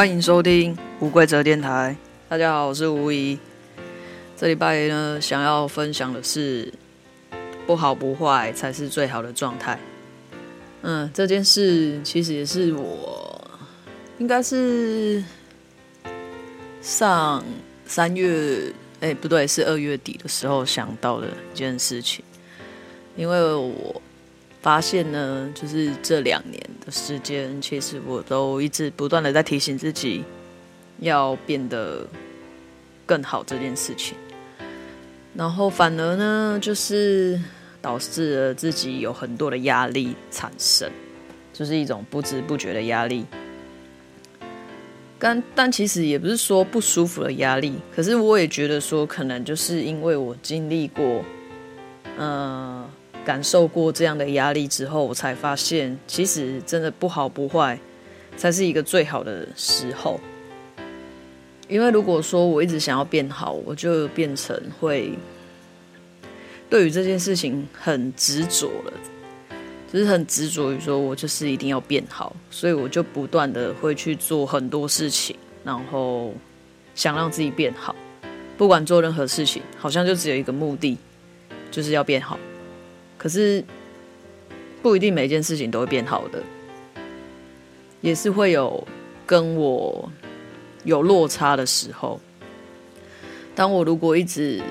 欢迎收听无规则电台。大家好，我是吴怡。这礼拜呢，想要分享的是，不好不坏才是最好的状态。嗯，这件事其实也是我，应该是上三月，哎，不对，是二月底的时候想到的一件事情。因为我发现呢，就是这两年的时间，其实我都一直不断的在提醒自己，要变得更好这件事情。然后反而呢，就是导致了自己有很多的压力产生，就是一种不知不觉的压力。但但其实也不是说不舒服的压力，可是我也觉得说，可能就是因为我经历过，呃，感受过这样的压力之后，我才发现，其实真的不好不坏，才是一个最好的时候。因为如果说我一直想要变好，我就变成会对于这件事情很执着了，就是很执着于说我就是一定要变好，所以我就不断的会去做很多事情，然后想让自己变好。不管做任何事情，好像就只有一个目的，就是要变好。可是不一定每件事情都会变好的，也是会有跟我。有落差的时候，当我如果一直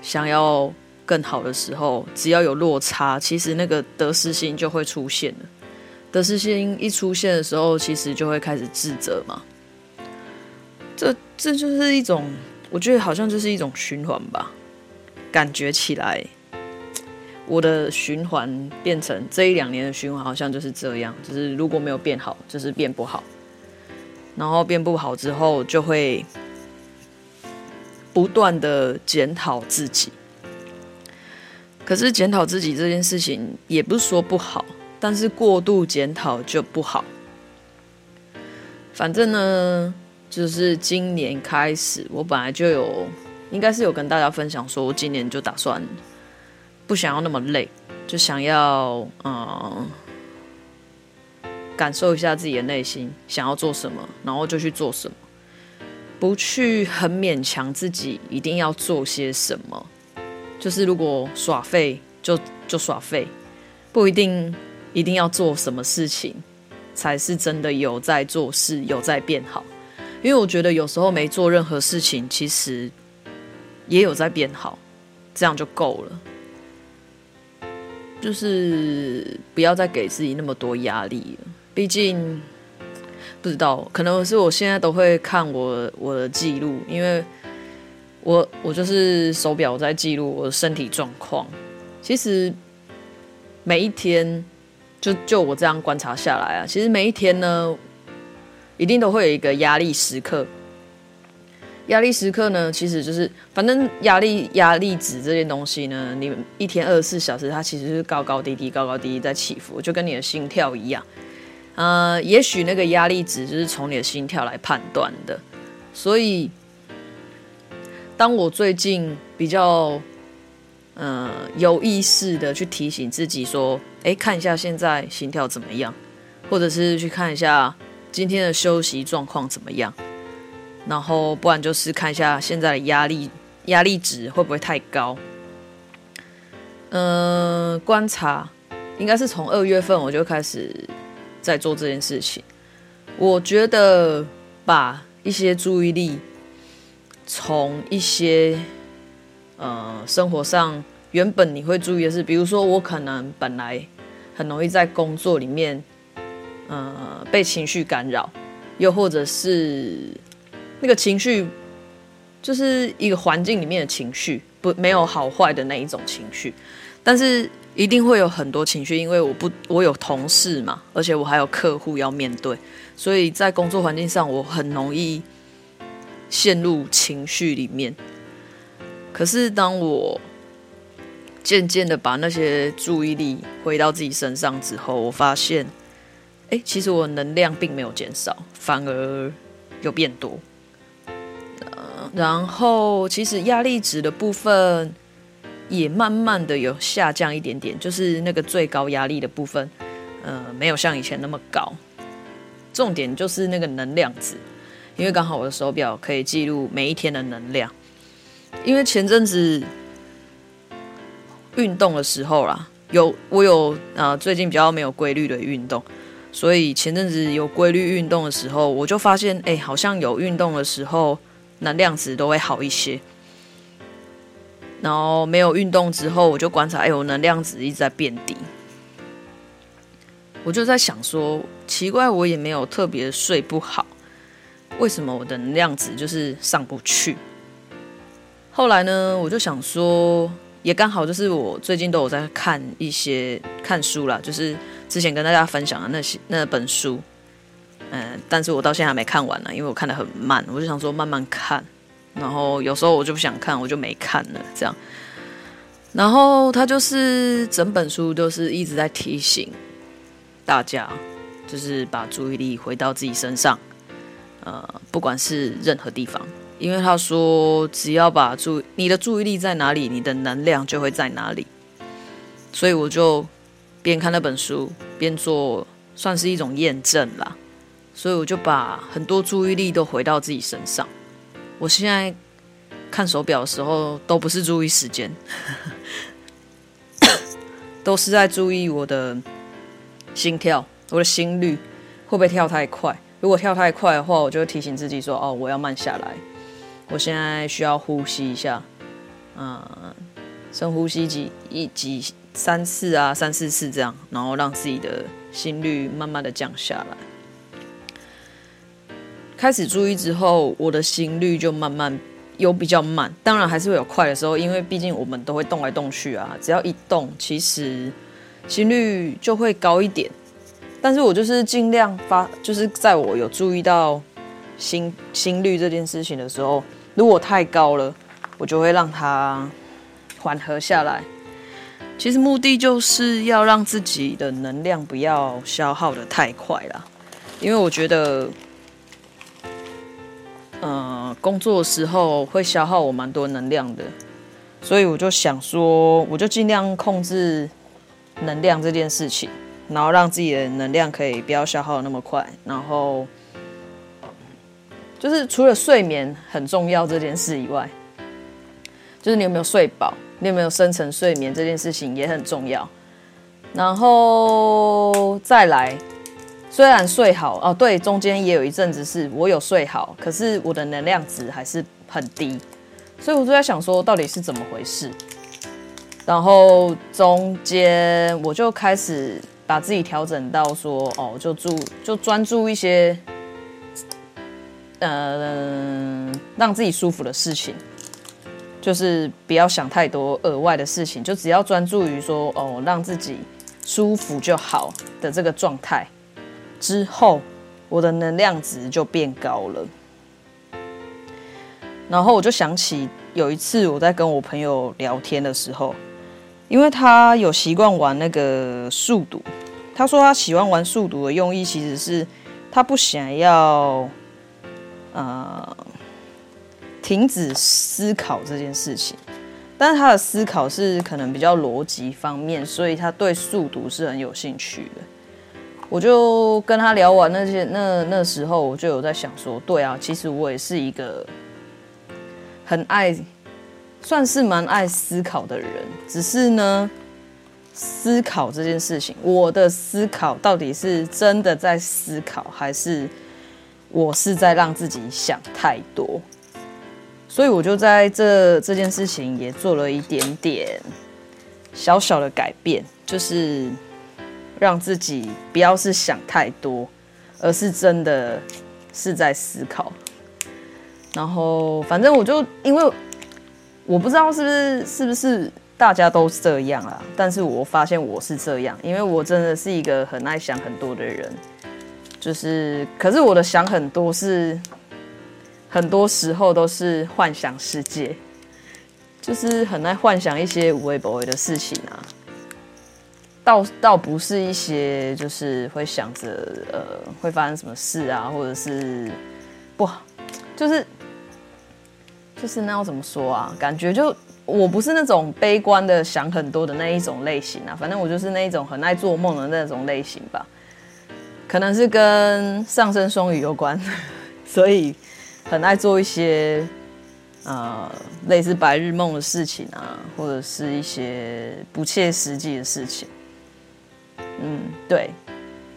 想要更好的时候，只要有落差，其实那个得失心就会出现了。得失心一出现的时候，其实就会开始自责嘛。这这就是一种，我觉得好像就是一种循环吧。感觉起来，我的循环变成这一两年的循环，好像就是这样。就是如果没有变好，就是变不好。然后变不好之后，就会不断的检讨自己。可是检讨自己这件事情也不是说不好，但是过度检讨就不好。反正呢，就是今年开始，我本来就有，应该是有跟大家分享说，我今年就打算不想要那么累，就想要嗯。感受一下自己的内心想要做什么，然后就去做什么，不去很勉强自己一定要做些什么。就是如果耍废就就耍废，不一定一定要做什么事情才是真的有在做事，有在变好。因为我觉得有时候没做任何事情，其实也有在变好，这样就够了。就是不要再给自己那么多压力了。毕竟不知道，可能是我现在都会看我我的记录，因为我我就是手表在记录我的身体状况。其实每一天，就就我这样观察下来啊，其实每一天呢，一定都会有一个压力时刻。压力时刻呢，其实就是反正压力压力值这件东西呢，你一天二十四小时，它其实是高高低低、高高低低在起伏，就跟你的心跳一样。呃，也许那个压力值就是从你的心跳来判断的，所以当我最近比较呃有意识的去提醒自己说，哎，看一下现在心跳怎么样，或者是去看一下今天的休息状况怎么样，然后不然就是看一下现在的压力压力值会不会太高。嗯、呃，观察应该是从二月份我就开始。在做这件事情，我觉得把一些注意力从一些呃生活上原本你会注意的事，比如说我可能本来很容易在工作里面呃被情绪干扰，又或者是那个情绪就是一个环境里面的情绪，不没有好坏的那一种情绪，但是。一定会有很多情绪，因为我不，我有同事嘛，而且我还有客户要面对，所以在工作环境上，我很容易陷入情绪里面。可是当我渐渐的把那些注意力回到自己身上之后，我发现，哎，其实我能量并没有减少，反而有变多。然后其实压力值的部分。也慢慢的有下降一点点，就是那个最高压力的部分，呃，没有像以前那么高。重点就是那个能量值，因为刚好我的手表可以记录每一天的能量。因为前阵子运动的时候啦，有我有啊、最近比较没有规律的运动，所以前阵子有规律运动的时候，我就发现，哎，好像有运动的时候能量值都会好一些。然后没有运动之后，我就观察，哎，我能量值一直在变低。我就在想说，奇怪，我也没有特别睡不好，为什么我的能量值就是上不去？后来呢，我就想说，也刚好就是我最近都有在看一些看书啦，就是之前跟大家分享的那些那本书，嗯，但是我到现在还没看完呢，因为我看得很慢，我就想说慢慢看，然后有时候我就不想看，我就没看了，这样。然后他就是整本书都是一直在提醒。大家就是把注意力回到自己身上，呃，不管是任何地方，因为他说，只要把注你的注意力在哪里，你的能量就会在哪里。所以我就边看那本书边做，算是一种验证啦。所以我就把很多注意力都回到自己身上。我现在看手表的时候，都不是注意时间，都是在注意我的。心跳，我的心率会不会跳太快？如果跳太快的话，我就会提醒自己说：“哦，我要慢下来。我现在需要呼吸一下，嗯，深呼吸几一几三次啊，三四次这样，然后让自己的心率慢慢的降下来。开始注意之后，我的心率就慢慢有比较慢，当然还是会有快的时候，因为毕竟我们都会动来动去啊。只要一动，其实。心率就会高一点，但是我就是尽量发，就是在我有注意到心心率这件事情的时候，如果太高了，我就会让它缓和下来。其实目的就是要让自己的能量不要消耗得太快啦，因为我觉得，呃，工作的时候会消耗我蛮多能量的，所以我就想说，我就尽量控制。能量这件事情，然后让自己的能量可以不要消耗那么快，然后就是除了睡眠很重要这件事以外，就是你有没有睡饱，你有没有深层睡眠这件事情也很重要。然后再来，虽然睡好哦，对，中间也有一阵子是我有睡好，可是我的能量值还是很低，所以我就在想说，到底是怎么回事？然后中间我就开始把自己调整到说，哦，就注就专注一些，呃，让自己舒服的事情，就是不要想太多额外的事情，就只要专注于说，哦，让自己舒服就好的这个状态。之后，我的能量值就变高了。然后我就想起有一次我在跟我朋友聊天的时候。因为他有习惯玩那个速读，他说他喜欢玩速读的用意其实是他不想要，呃，停止思考这件事情，但是他的思考是可能比较逻辑方面，所以他对速读是很有兴趣的。我就跟他聊完那些那那时候，我就有在想说，对啊，其实我也是一个很爱。算是蛮爱思考的人，只是呢，思考这件事情，我的思考到底是真的在思考，还是我是在让自己想太多？所以我就在这这件事情也做了一点点小小的改变，就是让自己不要是想太多，而是真的是在思考。然后，反正我就因为。我不知道是不是是不是大家都是这样啊，但是我发现我是这样，因为我真的是一个很爱想很多的人，就是，可是我的想很多是很多时候都是幻想世界，就是很爱幻想一些无微不微的事情啊，倒倒不是一些就是会想着呃会发生什么事啊，或者是不好，就是。就是那要怎么说啊？感觉就我不是那种悲观的想很多的那一种类型啊，反正我就是那一种很爱做梦的那种类型吧。可能是跟上升双鱼有关，所以很爱做一些呃类似白日梦的事情啊，或者是一些不切实际的事情。嗯，对。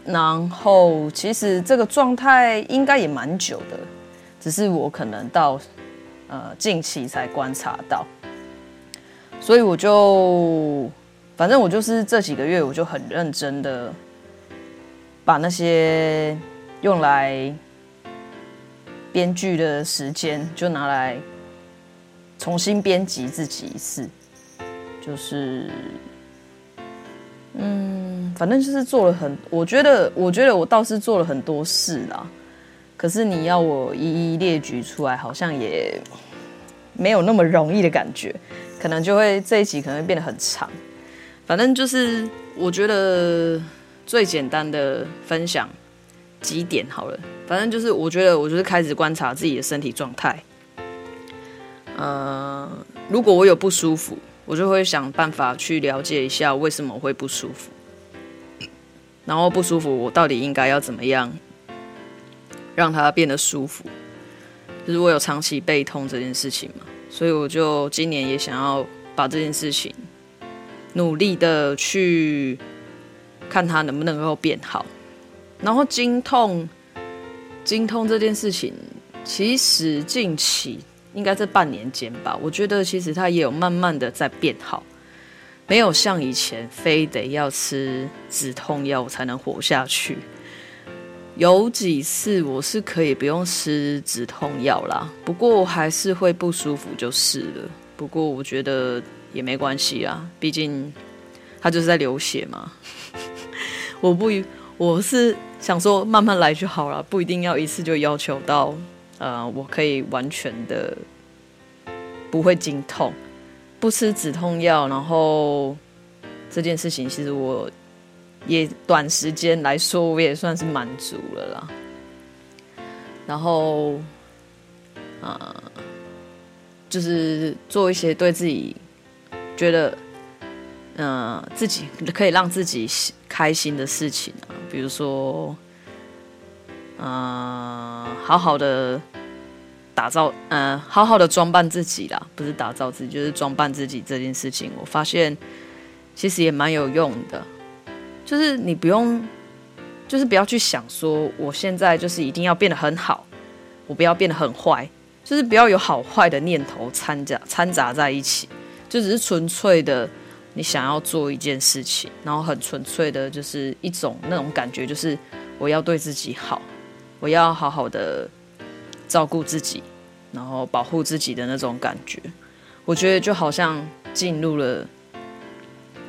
然后其实这个状态应该也蛮久的，只是我可能到呃近期才观察到，所以我就反正我就是这几个月我就很认真的把那些用来编剧的时间就拿来重新编辑自己一次，就是。嗯，反正就是做了很，我觉得，我觉得我倒是做了很多事啦。可是你要我一一列举出来，好像也没有那么容易的感觉，可能就会这一集可能会变得很长。反正就是我觉得最简单的分享几点好了。反正就是我觉得我就是开始观察自己的身体状态。呃，如果我有不舒服。我就会想办法去了解一下为什么会不舒服，然后不舒服，我到底应该要怎么样让它变得舒服？就是我有长期背痛这件事情嘛，所以我就今年也想要把这件事情努力的去看它能不能够变好。然后经痛，经痛这件事情，其实近期。应该这半年间吧，我觉得其实他也有慢慢的在变好，没有像以前非得要吃止痛药才能活下去。有几次我是可以不用吃止痛药啦，不过还是会不舒服就是了。不过我觉得也没关系啊，毕竟他就是在流血嘛。我不，我是想说慢慢来就好了，不一定要一次就要求到。呃，我可以完全的不会经痛，不吃止痛药，然后这件事情其实我也短时间来说，我也算是满足了啦。然后，呃，就是做一些对自己觉得，呃，自己可以让自己开心的事情啊，比如说，呃，好好的。打造，嗯、好好的装扮自己啦，不是打造自己，就是装扮自己这件事情，我发现其实也蛮有用的。就是你不用，就是不要去想说，我现在就是一定要变得很好，我不要变得很坏，就是不要有好坏的念头掺杂掺杂在一起，就只是纯粹的你想要做一件事情，然后很纯粹的，就是一种那种感觉，就是我要对自己好，我要好好的。照顾自己，然后保护自己的那种感觉，我觉得就好像进入了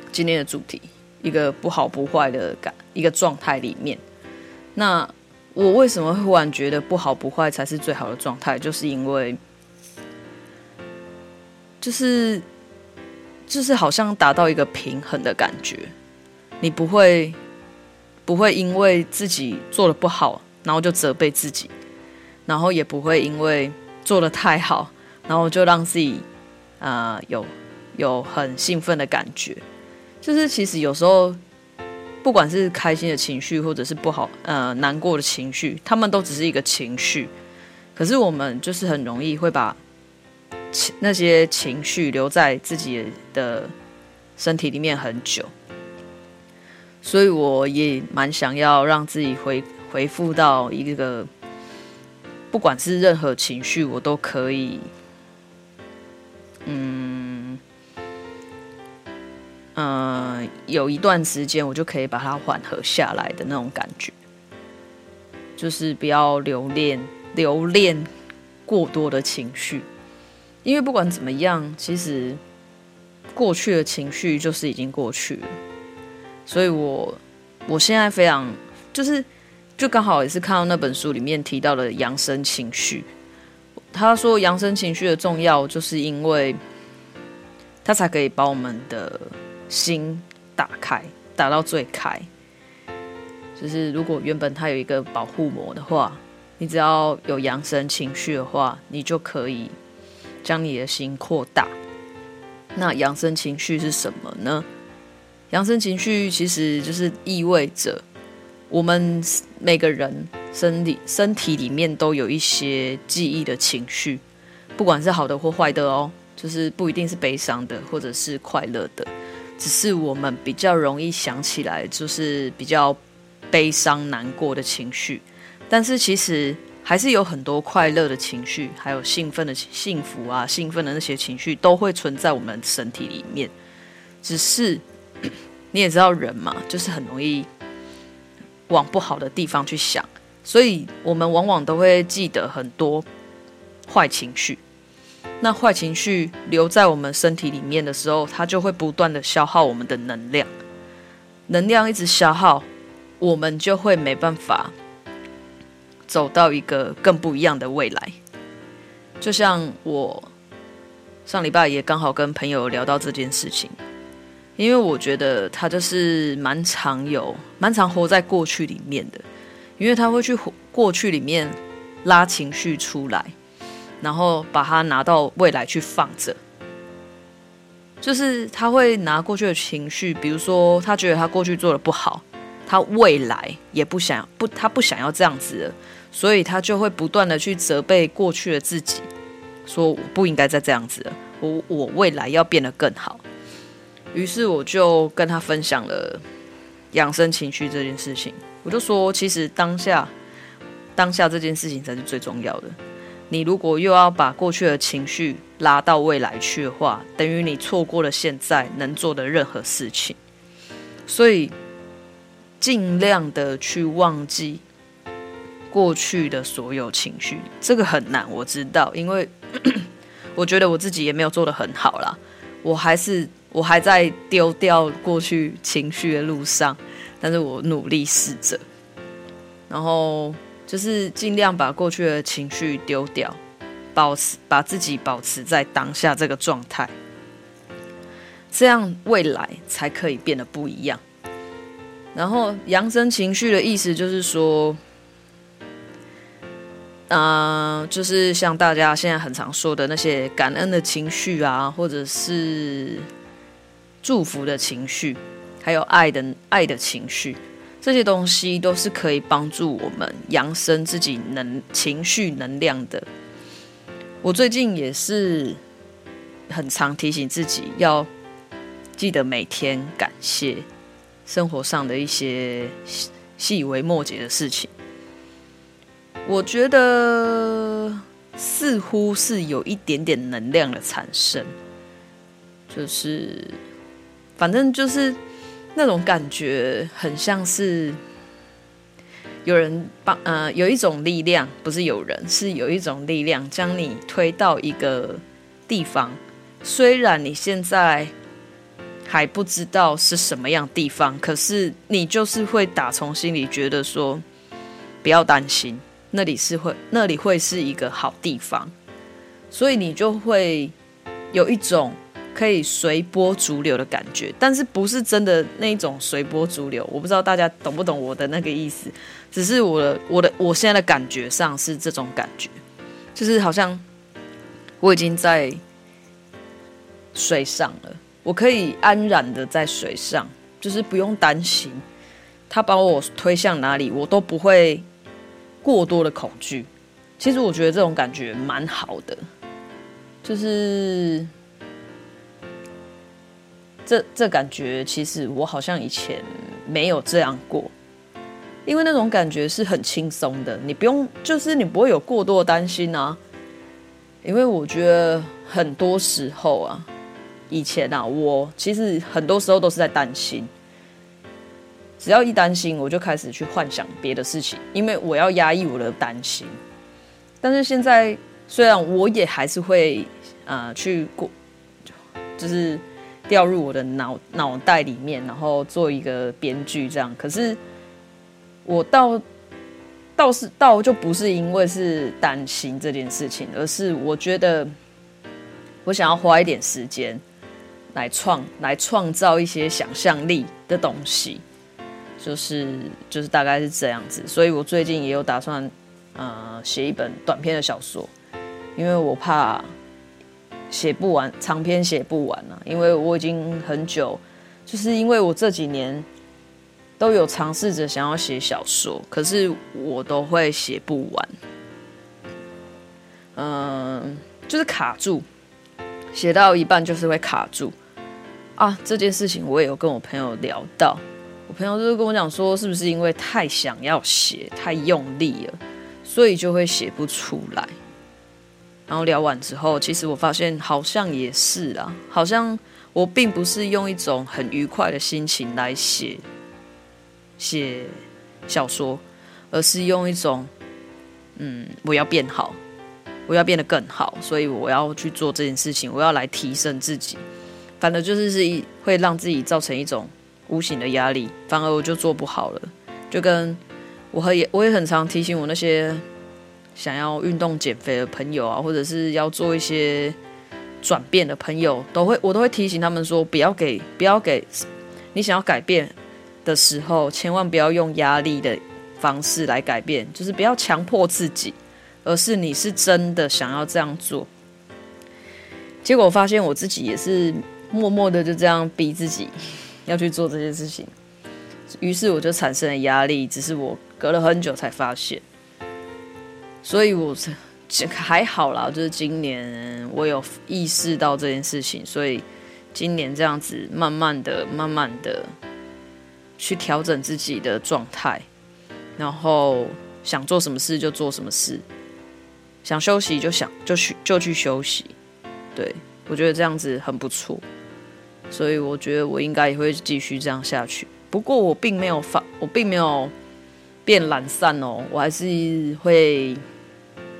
今天的主题，一个不好不坏的感，一个状态里面。那我为什么会忽然觉得不好不坏才是最好的状态？就是因为，就是就是好像达到一个平衡的感觉，你不会不会因为自己做的不好，然后就责备自己。然后也不会因为做的太好，然后就让自己啊、呃、有有很兴奋的感觉。就是其实有时候，不管是开心的情绪，或者是不好呃难过的情绪，他们都只是一个情绪。可是我们就是很容易会把那些情绪留在自己的身体里面很久。所以我也蛮想要让自己回回复到一个。不管是任何情绪，我都可以，嗯，呃，有一段时间我就可以把它缓和下来的那种感觉，就是不要留恋留恋过多的情绪，因为不管怎么样，其实过去的情绪就是已经过去了，所以我我现在非常就是。就刚好也是看到那本书里面提到的扬升情绪，他说扬升情绪的重要，就是因为它才可以把我们的心打开，打到最开。就是如果原本它有一个保护膜的话，你只要有扬升情绪的话，你就可以将你的心扩大。那扬升情绪是什么呢？扬升情绪其实就是意味着。我们每个人身体身体里面都有一些记忆的情绪，不管是好的或坏的哦，就是不一定是悲伤的，或者是快乐的，只是我们比较容易想起来，就是比较悲伤难过的情绪。但是其实还是有很多快乐的情绪，还有兴奋的幸福啊，兴奋的那些情绪都会存在我们身体里面，只是 你也知道人嘛，就是很容易。往不好的地方去想，所以我们往往都会记得很多坏情绪。那坏情绪留在我们身体里面的时候，它就会不断的消耗我们的能量，能量一直消耗，我们就会没办法走到一个更不一样的未来。就像我上礼拜也刚好跟朋友聊到这件事情。因为我觉得他就是蛮常有、蛮常活在过去里面的，因为他会去过去里面拉情绪出来，然后把它拿到未来去放着。就是他会拿过去的情绪，比如说他觉得他过去做的不好，他未来也不想不，他不想要这样子了，所以他就会不断的去责备过去的自己，说我不应该再这样子了，我我未来要变得更好。于是我就跟他分享了养生情绪这件事情。我就说，其实当下，当下这件事情才是最重要的。你如果又要把过去的情绪拉到未来去的话，等于你错过了现在能做的任何事情。所以，尽量的去忘记过去的所有情绪，这个很难，我知道，因为 我觉得我自己也没有做得很好啦。我还是。我还在丢掉过去情绪的路上，但是我努力试着，然后就是尽量把过去的情绪丢掉，保持把自己保持在当下这个状态，这样未来才可以变得不一样。然后养生情绪的意思就是说，嗯、就是像大家现在很常说的那些感恩的情绪啊，或者是。祝福的情绪，还有爱的爱的情绪，这些东西都是可以帮助我们扬升自己能情绪能量的。我最近也是很常提醒自己要记得每天感谢生活上的一些细微末节的事情。我觉得似乎是有一点点能量的产生，就是。反正就是那种感觉，很像是有人帮呃，有一种力量，不是有人，是有一种力量将你推到一个地方。虽然你现在还不知道是什么样地方，可是你就是会打从心里觉得说，不要担心，那里是会，那里会是一个好地方，所以你就会有一种。可以随波逐流的感觉，但是不是真的那种随波逐流。我不知道大家懂不懂我的那个意思，只是我的我的我现在的感觉上是这种感觉，就是好像我已经在水上了，我可以安然的在水上，就是不用担心他把我推向哪里，我都不会过多的恐惧。其实我觉得这种感觉蛮好的，就是。这这感觉其实我好像以前没有这样过，因为那种感觉是很轻松的，你不用，就是你不会有过多的担心啊。因为我觉得很多时候啊，以前啊，我其实很多时候都是在担心，只要一担心，我就开始去幻想别的事情，因为我要压抑我的担心。但是现在虽然我也还是会啊、去过，就是。掉入我的脑脑袋里面，然后做一个编剧这样。可是我倒倒是倒就不是因为是担心这件事情，而是我觉得我想要花一点时间来创来创造一些想象力的东西，就是就是大概是这样子。所以我最近也有打算呃写一本短篇的小说，因为我怕。写不完，长篇写不完了，因为我已经很久，就是因为我这几年都有尝试着想要写小说，可是我都会写不完。嗯，就是卡住，写到一半就是会卡住啊。这件事情我也有跟我朋友聊到，我朋友就是跟我讲说，是不是因为太想要写，太用力了，所以就会写不出来。然后聊完之后，其实我发现好像也是啊，好像我并不是用一种很愉快的心情来写。写小说，而是用一种，嗯，我要变好，我要变得更好，所以我要去做这件事情，我要来提升自己。反正就是是一会让自己造成一种无形的压力，反而我就做不好了。就跟我也我也很常提醒我那些想要运动减肥的朋友啊，或者是要做一些转变的朋友，都会我都会提醒他们说，不要给不要给你想要改变的时候，千万不要用压力的方式来改变，就是不要强迫自己，而是你是真的想要这样做。结果我发现我自己也是默默的就这样逼自己要去做这件事情，于是我就产生了压力，只是我隔了很久才发现。所以我还好啦，就是今年我有意识到这件事情，所以今年这样子慢慢的、慢慢的。去调整自己的状态，然后想做什么事就做什么事，想休息就想就去就去休息。对，我觉得这样子很不错，所以我觉得我应该也会继续这样下去。不过我并没有发，我并没有变懒散哦，我还是会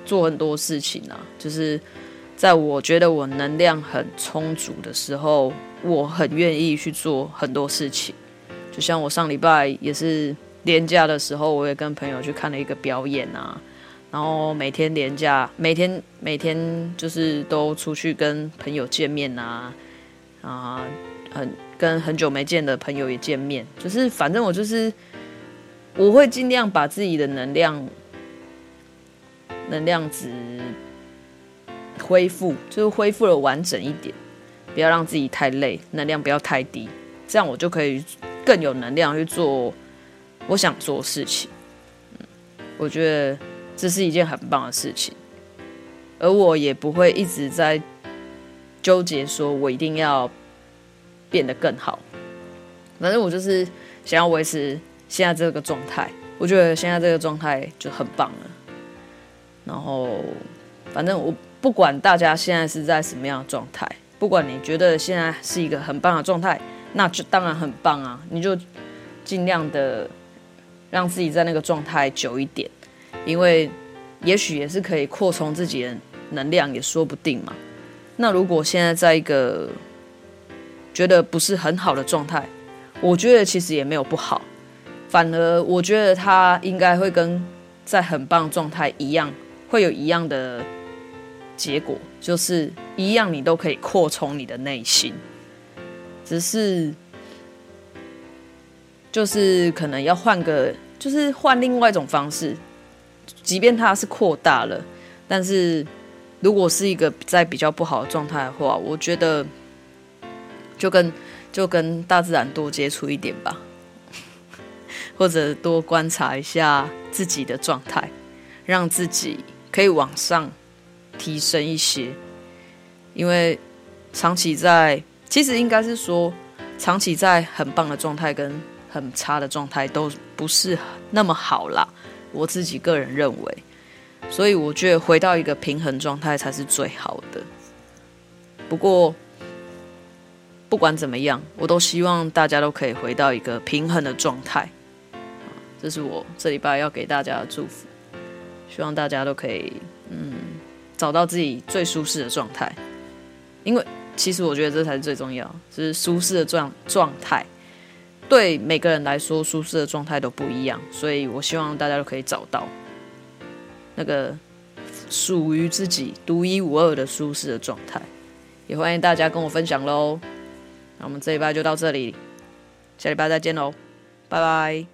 做很多事情啊。就是在我觉得我能量很充足的时候，我很愿意去做很多事情。就像我上礼拜也是连假的时候，我也跟朋友去看了一个表演啊，然后每天连假，每天每天就是都出去跟朋友见面啊，啊，很跟很久没见的朋友也见面，就是反正我就是我会尽量把自己的能量能量值恢复，就是恢复了完整一点，不要让自己太累，能量不要太低，这样我就可以。更有能量去做我想做的事情，嗯，我觉得这是一件很棒的事情，而我也不会一直在纠结，说我一定要变得更好。反正我就是想要维持现在这个状态，我觉得现在这个状态就很棒了。然后，反正我不管大家现在是在什么样的状态，不管你觉得现在是一个很棒的状态。那就当然很棒啊！你就尽量的让自己在那个状态久一点，因为也许也是可以扩充自己的能量，也说不定嘛。那如果现在在一个觉得不是很好的状态，我觉得其实也没有不好，反而我觉得他应该会跟在很棒状态一样，会有一样的结果，就是一样，你都可以扩充你的内心。只是，就是可能要换个，就是换另外一种方式。即便它是扩大了，但是如果是一个在比较不好的状态的话，我觉得就跟就跟大自然多接触一点吧，或者多观察一下自己的状态，让自己可以往上提升一些，因为长期在。其实应该是说，长期在很棒的状态跟很差的状态都不是那么好啦。我自己个人认为，所以我觉得回到一个平衡状态才是最好的。不过，不管怎么样，我都希望大家都可以回到一个平衡的状态。这是我这礼拜要给大家的祝福，希望大家都可以嗯找到自己最舒适的状态，因为。其实我觉得这才是最重要，就是舒适的状状态。对每个人来说，舒适的状态都不一样，所以我希望大家都可以找到那个属于自己独一无二的舒适的状态。也欢迎大家跟我分享喽。那我们这一拜就到这里，下礼拜再见喽，拜拜。